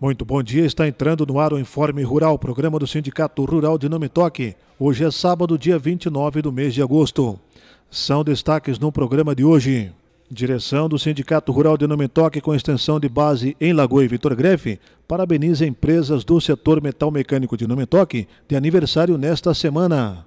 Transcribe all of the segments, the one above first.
Muito bom dia, está entrando no ar o Informe Rural, programa do Sindicato Rural de Nome Toque. Hoje é sábado, dia 29 do mês de agosto. São destaques no programa de hoje. Direção do Sindicato Rural de Nome Toque, com extensão de base em Lagoa e Vitor Grefe, parabeniza empresas do setor metal mecânico de Nome Toque de aniversário nesta semana.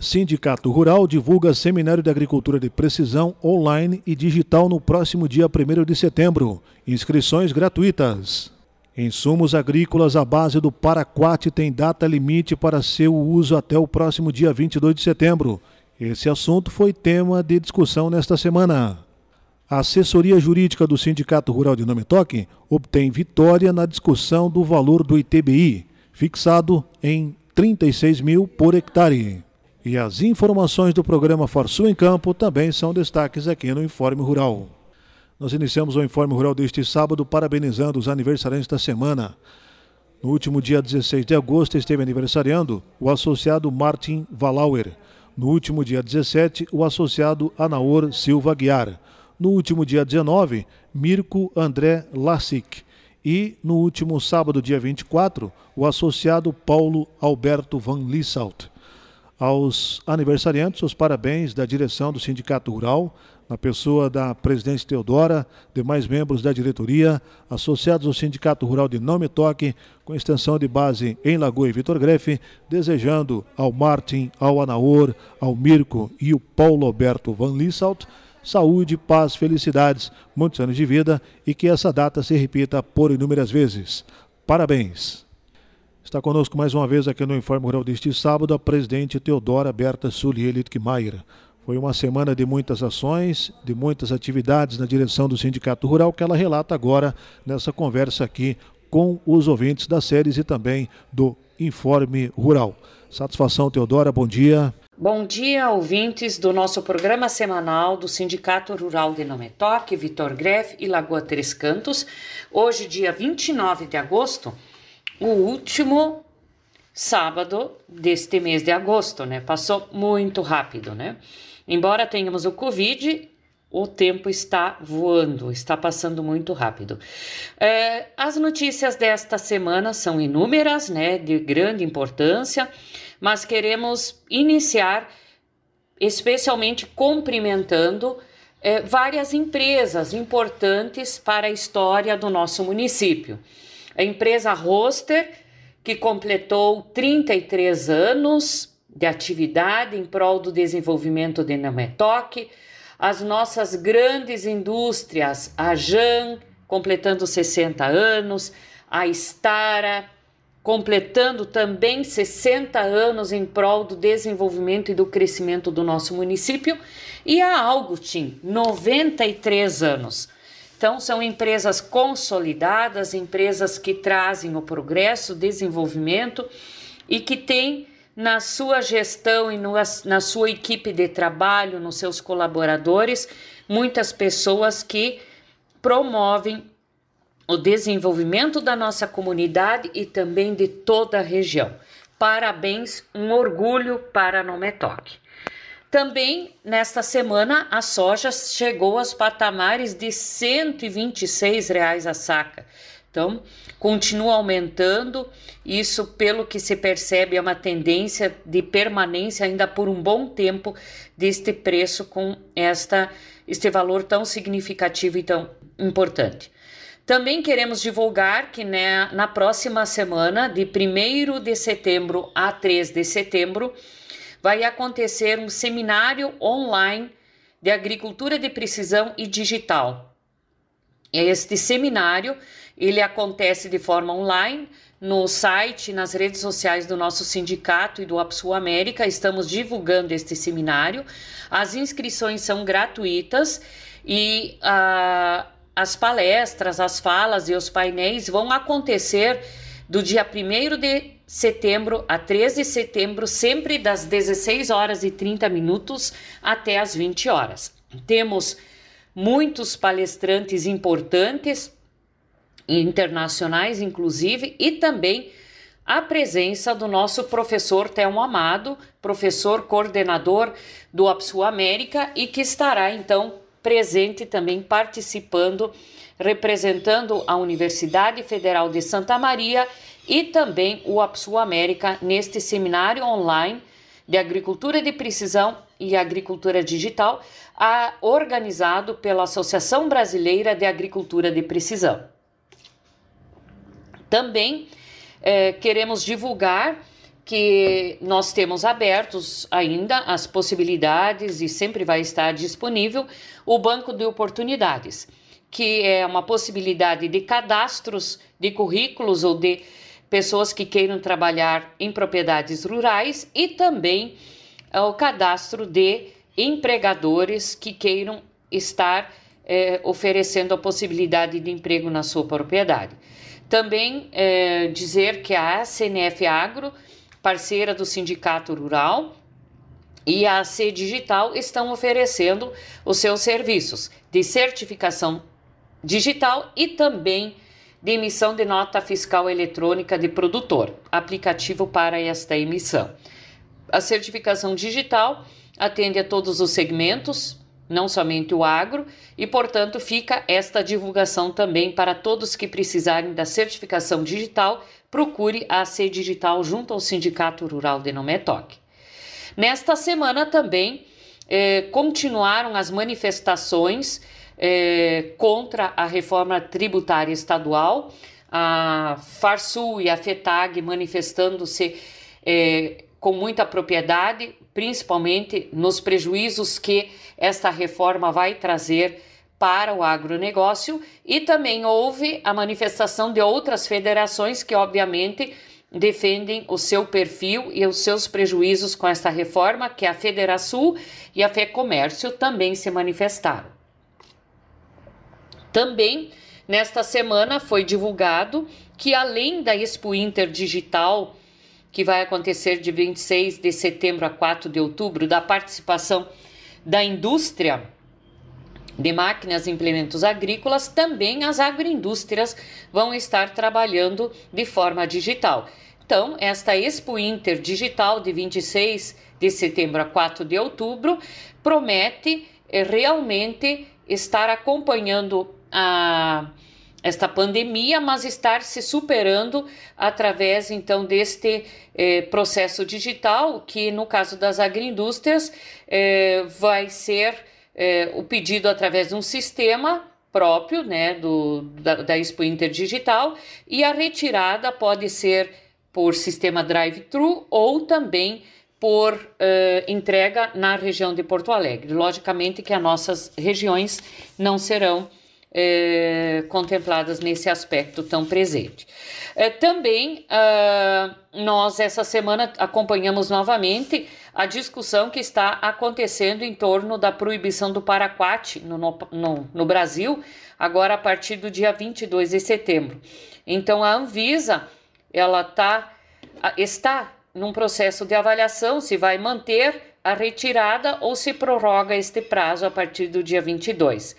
Sindicato Rural divulga Seminário de Agricultura de Precisão online e digital no próximo dia 1 de setembro. Inscrições gratuitas. Insumos agrícolas à base do Paraquat têm data limite para seu uso até o próximo dia 22 de setembro. Esse assunto foi tema de discussão nesta semana. A assessoria jurídica do Sindicato Rural de Nome Toque obtém vitória na discussão do valor do ITBI, fixado em 36 mil por hectare. E as informações do programa Forçu em Campo também são destaques aqui no Informe Rural. Nós iniciamos o Informe Rural deste sábado parabenizando os aniversariantes da semana. No último dia 16 de agosto esteve aniversariando o associado Martin Valauer. No último dia 17, o associado Anaor Silva Guiar. No último dia 19, Mirko André Lassic. E no último sábado, dia 24, o associado Paulo Alberto Van Lissalt. Aos aniversariantes, os parabéns da direção do Sindicato Rural, na pessoa da presidente Teodora, demais membros da diretoria, associados ao Sindicato Rural de Não Me Toque, com extensão de base em Lagoa e Vitor Grefe, desejando ao Martin, ao Anaor, ao Mirko e o Paulo Alberto Van Lissalt saúde, paz, felicidades, muitos anos de vida e que essa data se repita por inúmeras vezes. Parabéns! Está conosco mais uma vez aqui no Informe Rural deste sábado a presidente Teodora Berta Sulielit-Kmaier. Foi uma semana de muitas ações, de muitas atividades na direção do Sindicato Rural, que ela relata agora nessa conversa aqui com os ouvintes das séries e também do Informe Rural. Satisfação, Teodora, bom dia. Bom dia, ouvintes do nosso programa semanal do Sindicato Rural de Nometoque, Vitor Greff e Lagoa Três Cantos. Hoje, dia 29 de agosto, o último sábado deste mês de agosto, né? Passou muito rápido, né? Embora tenhamos o Covid, o tempo está voando, está passando muito rápido. É, as notícias desta semana são inúmeras, né, de grande importância, mas queremos iniciar especialmente cumprimentando é, várias empresas importantes para a história do nosso município. A empresa Roster, que completou 33 anos de atividade em prol do desenvolvimento de Nametoque, as nossas grandes indústrias, a JAN, completando 60 anos, a Stara, completando também 60 anos em prol do desenvolvimento e do crescimento do nosso município, e a Augustin, 93 anos. Então, são empresas consolidadas, empresas que trazem o progresso, desenvolvimento e que têm na sua gestão e no, na sua equipe de trabalho, nos seus colaboradores, muitas pessoas que promovem o desenvolvimento da nossa comunidade e também de toda a região. Parabéns, um orgulho para a Nometoque. Também nesta semana a soja chegou aos patamares de 126 reais a saca. Então, continua aumentando. Isso, pelo que se percebe, é uma tendência de permanência ainda por um bom tempo deste preço com esta este valor tão significativo e tão importante. Também queremos divulgar que né, na próxima semana, de 1 de setembro a 3 de setembro, vai acontecer um seminário online de agricultura de precisão e digital. Este seminário ele acontece de forma online no site, nas redes sociais do nosso sindicato e do APSU América. Estamos divulgando este seminário. As inscrições são gratuitas e uh, as palestras, as falas e os painéis vão acontecer do dia 1 de setembro a 13 de setembro, sempre das 16 horas e 30 minutos até as 20 horas. Temos muitos palestrantes importantes internacionais, inclusive, e também a presença do nosso professor Telmo Amado, professor coordenador do APSU América e que estará então presente também participando, representando a Universidade Federal de Santa Maria e também o APSU América neste seminário online de Agricultura de Precisão e Agricultura Digital, a, organizado pela Associação Brasileira de Agricultura de Precisão. Também eh, queremos divulgar que nós temos abertos ainda as possibilidades e sempre vai estar disponível o Banco de Oportunidades, que é uma possibilidade de cadastros de currículos ou de pessoas que queiram trabalhar em propriedades rurais e também é, o cadastro de empregadores que queiram estar é, oferecendo a possibilidade de emprego na sua propriedade. Também é, dizer que a CNF Agro, parceira do Sindicato Rural, e a C Digital estão oferecendo os seus serviços de certificação digital e também de emissão de nota fiscal eletrônica de produtor, aplicativo para esta emissão. A certificação digital atende a todos os segmentos, não somente o agro, e portanto fica esta divulgação também para todos que precisarem da certificação digital, procure a C Digital junto ao Sindicato Rural de Nometoc. Nesta semana também eh, continuaram as manifestações é, contra a reforma tributária estadual, a Farsul e a FETAG manifestando-se é, com muita propriedade, principalmente nos prejuízos que esta reforma vai trazer para o agronegócio, e também houve a manifestação de outras federações que, obviamente, defendem o seu perfil e os seus prejuízos com esta reforma, que é a Federação e a FEComércio também se manifestaram. Também nesta semana foi divulgado que além da Expo Inter Digital, que vai acontecer de 26 de setembro a 4 de outubro, da participação da indústria de máquinas e implementos agrícolas, também as agroindústrias vão estar trabalhando de forma digital. Então, esta Expo Inter Digital de 26 de setembro a 4 de outubro promete eh, realmente estar acompanhando a esta pandemia, mas estar se superando através então deste eh, processo digital, que no caso das agroindústrias eh, vai ser eh, o pedido através de um sistema próprio né, do, da, da Expo Inter Digital e a retirada pode ser por sistema drive-thru ou também por uh, entrega na região de Porto Alegre. Logicamente que as nossas regiões não serão é, contempladas nesse aspecto tão presente. É, também uh, nós essa semana acompanhamos novamente a discussão que está acontecendo em torno da proibição do paraquat no, no, no Brasil, agora a partir do dia 22 de setembro. Então a Anvisa ela tá, está num processo de avaliação se vai manter a retirada ou se prorroga este prazo a partir do dia 22.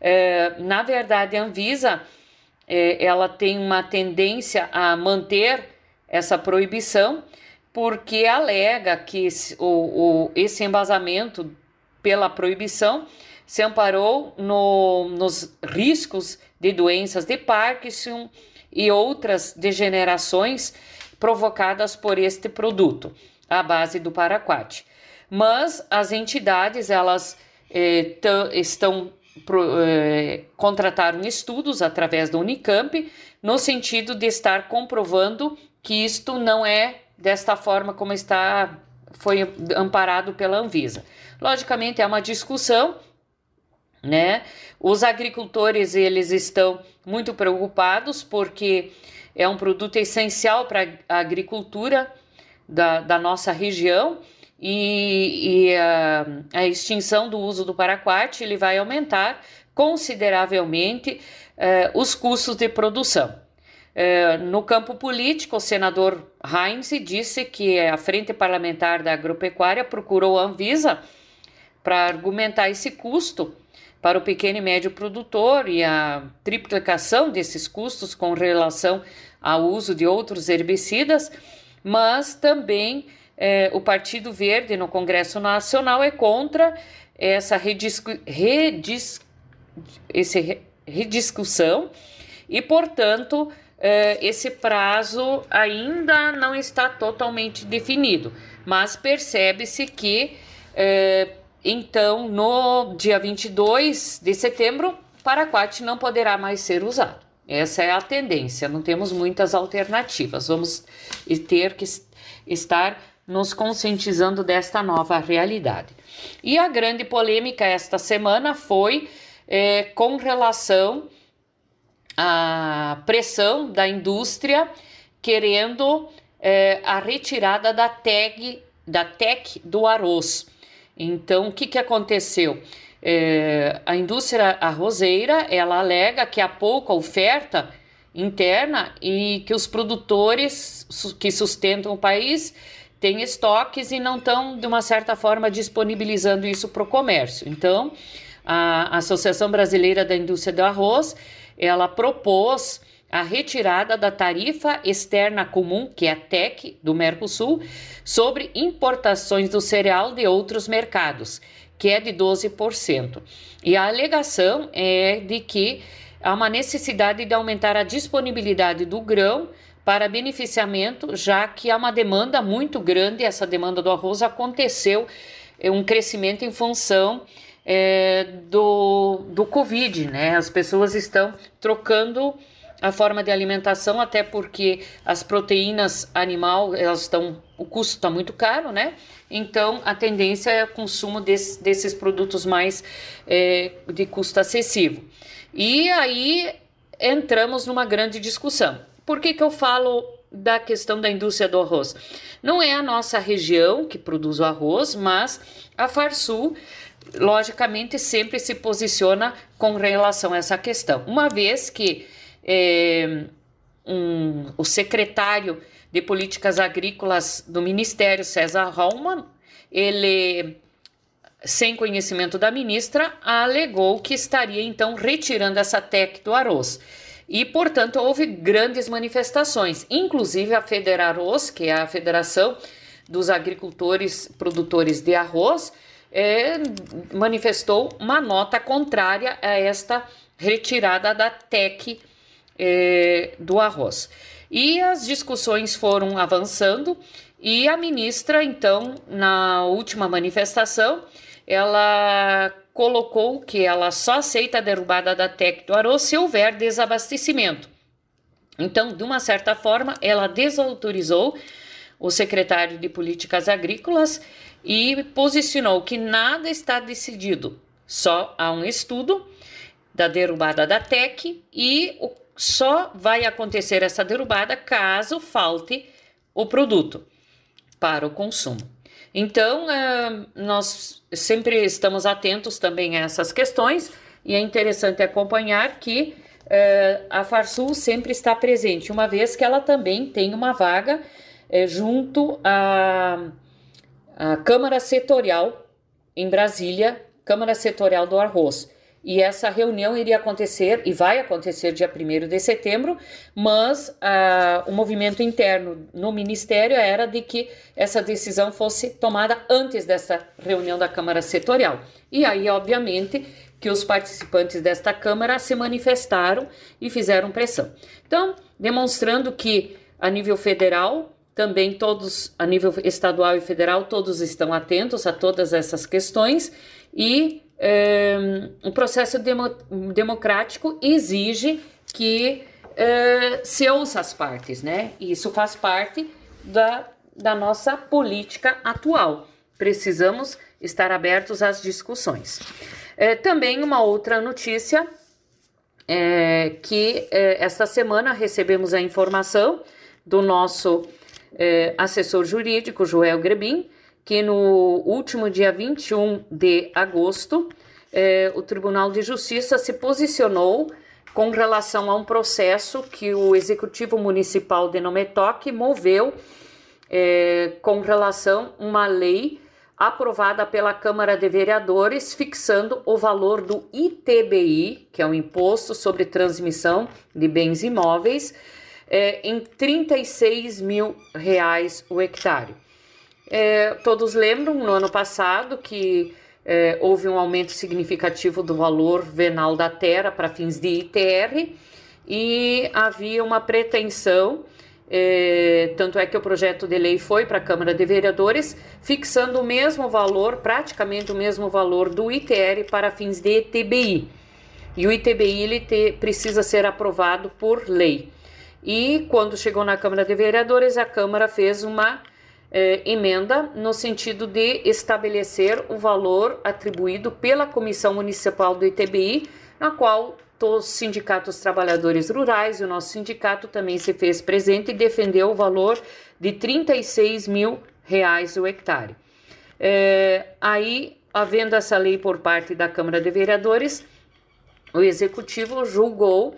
É, na verdade, a Anvisa é, ela tem uma tendência a manter essa proibição porque alega que esse, o, o, esse embasamento pela proibição se amparou no, nos riscos de doenças de Parkinson e outras degenerações provocadas por este produto, à base do paraquat. Mas as entidades elas eh, estão pro, eh, contrataram estudos através da Unicamp no sentido de estar comprovando que isto não é desta forma como está foi amparado pela Anvisa. Logicamente é uma discussão, né? Os agricultores eles estão muito preocupados porque é um produto essencial para a agricultura da, da nossa região e, e a, a, extinção do uso do paraquat ele vai aumentar consideravelmente eh, os custos de produção. Eh, no campo político, o senador Heinz disse que a Frente Parlamentar da Agropecuária procurou a Anvisa para argumentar esse custo para o pequeno e médio produtor e a triplicação desses custos com relação ao uso de outros herbicidas, mas também é, o Partido Verde no Congresso Nacional é contra essa redis esse rediscussão e, portanto, é, esse prazo ainda não está totalmente definido, mas percebe-se que, é, então, no dia 22 de setembro, Paraquat não poderá mais ser usado. Essa é a tendência, não temos muitas alternativas. Vamos ter que estar nos conscientizando desta nova realidade. E a grande polêmica esta semana foi é, com relação à pressão da indústria querendo é, a retirada da tag da TEC do arroz. Então, o que, que aconteceu? É, a indústria arrozeira ela alega que há pouca oferta interna e que os produtores que sustentam o país têm estoques e não estão, de uma certa forma, disponibilizando isso para o comércio. Então, a Associação Brasileira da Indústria do Arroz, ela propôs a retirada da tarifa externa comum, que é a TEC, do Mercosul, sobre importações do cereal de outros mercados, que é de 12%. E a alegação é de que há uma necessidade de aumentar a disponibilidade do grão para beneficiamento, já que há uma demanda muito grande, essa demanda do arroz aconteceu é, um crescimento em função é, do, do Covid, né? As pessoas estão trocando a forma de alimentação, até porque as proteínas animal, elas estão, o custo está muito caro, né? Então a tendência é o consumo desse, desses produtos mais é, de custo acessível. E aí entramos numa grande discussão. Por que, que eu falo da questão da indústria do arroz? Não é a nossa região que produz o arroz, mas a Farsul, logicamente, sempre se posiciona com relação a essa questão. Uma vez que é, um, o secretário de Políticas Agrícolas do Ministério, César Raumann, ele sem conhecimento da ministra, alegou que estaria então retirando essa TEC do arroz. E, portanto, houve grandes manifestações, inclusive a Federarroz, que é a Federação dos Agricultores Produtores de Arroz, é, manifestou uma nota contrária a esta retirada da TEC é, do arroz. E as discussões foram avançando e a ministra, então, na última manifestação, ela colocou que ela só aceita a derrubada da TEC do arroz se houver desabastecimento. Então, de uma certa forma, ela desautorizou o secretário de Políticas Agrícolas e posicionou que nada está decidido, só há um estudo da derrubada da TEC e só vai acontecer essa derrubada caso falte o produto para o consumo. Então, é, nós sempre estamos atentos também a essas questões e é interessante acompanhar que é, a Farsul sempre está presente, uma vez que ela também tem uma vaga é, junto à, à Câmara Setorial em Brasília, Câmara Setorial do Arroz e essa reunião iria acontecer e vai acontecer dia 1 de setembro, mas ah, o movimento interno no Ministério era de que essa decisão fosse tomada antes dessa reunião da Câmara Setorial. E aí, obviamente, que os participantes desta Câmara se manifestaram e fizeram pressão. Então, demonstrando que a nível federal, também todos, a nível estadual e federal, todos estão atentos a todas essas questões e o processo demo, democrático exige que é, se ouça as partes, né? E isso faz parte da, da nossa política atual. Precisamos estar abertos às discussões. É, também uma outra notícia é que é, esta semana recebemos a informação do nosso assessor jurídico, Joel Grebin, que no último dia 21 de agosto, eh, o Tribunal de Justiça se posicionou com relação a um processo que o Executivo Municipal de Nometoque moveu eh, com relação a uma lei aprovada pela Câmara de Vereadores, fixando o valor do ITBI, que é o Imposto sobre Transmissão de Bens Imóveis, eh, em 36 mil reais o hectare. É, todos lembram no ano passado que é, houve um aumento significativo do valor venal da terra para fins de ITR e havia uma pretensão é, tanto é que o projeto de lei foi para a Câmara de Vereadores, fixando o mesmo valor, praticamente o mesmo valor do ITR para fins de ITBI. E o ITBI ele te, precisa ser aprovado por lei. E quando chegou na Câmara de Vereadores, a Câmara fez uma é, emenda no sentido de estabelecer o valor atribuído pela Comissão Municipal do ITBI, na qual os sindicatos trabalhadores rurais e o nosso sindicato também se fez presente e defendeu o valor de 36 mil reais o hectare. É, aí, havendo essa lei por parte da Câmara de Vereadores, o Executivo julgou,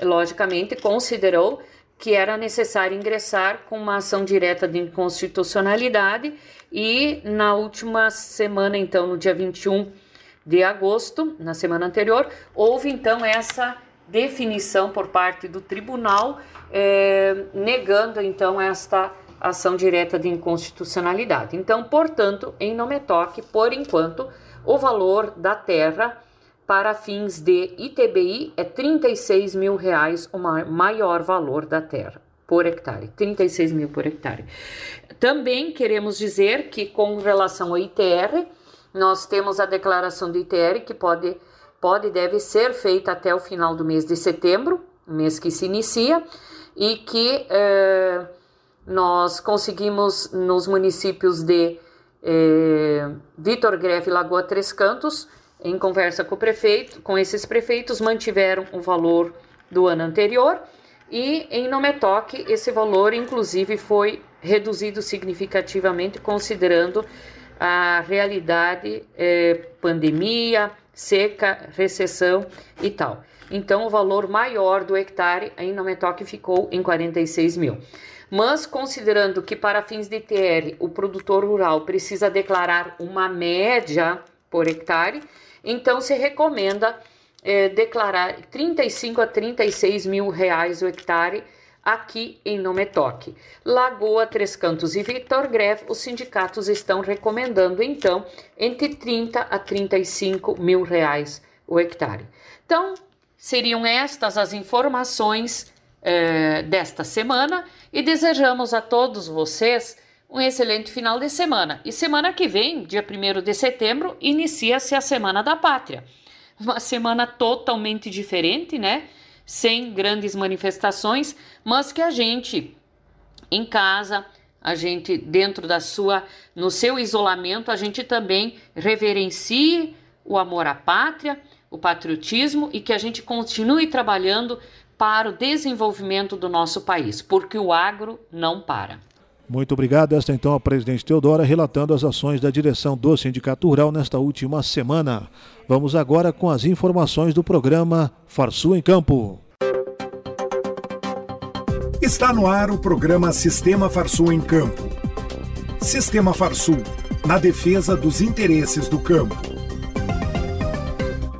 logicamente, considerou que era necessário ingressar com uma ação direta de inconstitucionalidade e na última semana, então, no dia 21 de agosto, na semana anterior, houve então essa definição por parte do tribunal, eh, negando então esta ação direta de inconstitucionalidade. Então, portanto, em Nometoque, por enquanto, o valor da terra para fins de ITBI é 36 mil reais o maior valor da terra por hectare, 36 mil por hectare. Também queremos dizer que com relação ao ITR, nós temos a declaração de ITR que pode, pode deve ser feita até o final do mês de setembro, mês que se inicia, e que eh, nós conseguimos nos municípios de eh, Vitor Greve e Lagoa Três Cantos, em conversa com o prefeito, com esses prefeitos, mantiveram o valor do ano anterior e em Nometoque esse valor, inclusive, foi reduzido significativamente, considerando a realidade é, pandemia, seca, recessão e tal. Então, o valor maior do hectare em Nometoque ficou em 46 mil. Mas, considerando que para fins de TR o produtor rural precisa declarar uma média por hectare, então se recomenda é, declarar 35 a 36 mil reais o hectare aqui em Nometoque. Lagoa, Três Cantos e Vitor Greve, os sindicatos estão recomendando, então, entre 30 a 35 mil reais o hectare. Então, seriam estas as informações eh, desta semana e desejamos a todos vocês um excelente final de semana. E semana que vem, dia 1 de setembro, inicia-se a Semana da Pátria. Uma semana totalmente diferente, né? sem grandes manifestações, mas que a gente em casa, a gente dentro da sua, no seu isolamento, a gente também reverencie o amor à pátria, o patriotismo e que a gente continue trabalhando para o desenvolvimento do nosso país, porque o agro não para. Muito obrigado. Esta então a presidente Teodora relatando as ações da direção do Sindicato Rural nesta última semana. Vamos agora com as informações do programa Farsul em Campo. Está no ar o programa Sistema Farsul em Campo. Sistema Farsul, na defesa dos interesses do campo.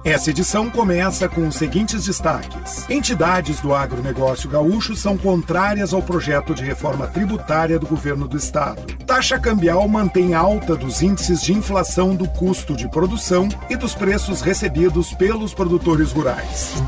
Essa edição começa com os seguintes destaques. Entidades do agronegócio gaúcho são contrárias ao projeto de reforma tributária do governo do estado. Taxa cambial mantém alta dos índices de inflação do custo de produção e dos preços recebidos pelos produtores rurais.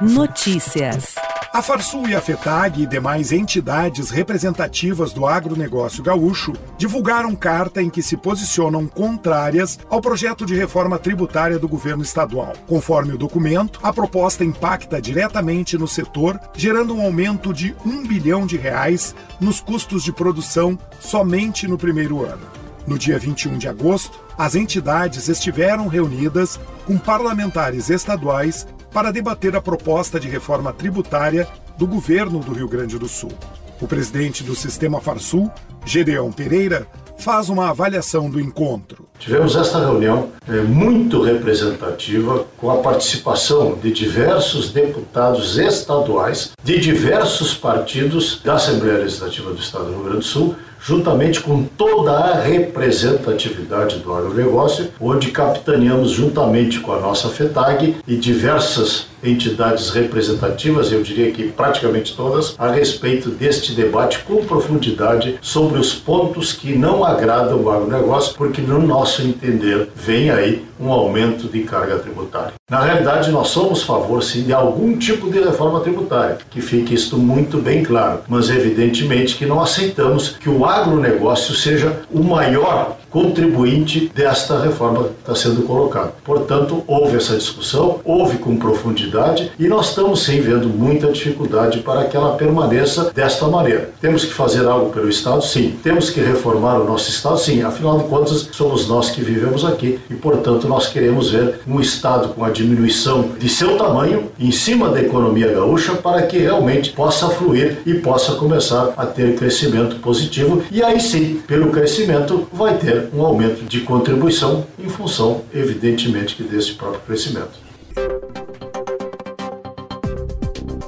Notícias. A Farsul e a FETAG e demais entidades representativas do agronegócio gaúcho divulgaram carta em que se posicionam contrárias ao projeto de reforma tributária do governo estadual. Conforme o documento, a proposta impacta diretamente no setor, gerando um aumento de um bilhão de reais nos custos de produção somente no primeiro ano. No dia 21 de agosto, as entidades estiveram reunidas com parlamentares estaduais para debater a proposta de reforma tributária do governo do Rio Grande do Sul. O presidente do Sistema Farsul, Gedeão Pereira, faz uma avaliação do encontro. Tivemos esta reunião é, muito representativa com a participação de diversos deputados estaduais de diversos partidos da Assembleia Legislativa do Estado do Rio Grande do Sul juntamente com toda a representatividade do agronegócio, onde capitaneamos juntamente com a nossa FETAG e diversas entidades representativas, eu diria que praticamente todas, a respeito deste debate com profundidade sobre os pontos que não agradam o agronegócio, porque no nosso entender vem aí um aumento de carga tributária. Na realidade, nós somos a favor sim de algum tipo de reforma tributária, que fique isto muito bem claro, mas evidentemente que não aceitamos que o agronegócio seja o maior contribuinte desta reforma que está sendo colocada. Portanto, houve essa discussão, houve com profundidade e nós estamos sim vendo muita dificuldade para que ela permaneça desta maneira. Temos que fazer algo pelo Estado? Sim. Temos que reformar o nosso Estado? Sim. Afinal de contas, somos nós que vivemos aqui e, portanto, nós queremos ver um Estado com a diminuição de seu tamanho em cima da economia gaúcha para que realmente possa fluir e possa começar a ter crescimento positivo e aí sim, pelo crescimento, vai ter um aumento de contribuição em função, evidentemente, que desse próprio crescimento.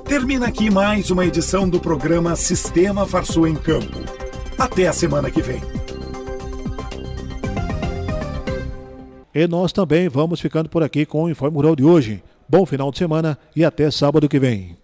Termina aqui mais uma edição do programa Sistema Farsul em Campo. Até a semana que vem. E nós também vamos ficando por aqui com o Informe Rural de hoje. Bom final de semana e até sábado que vem.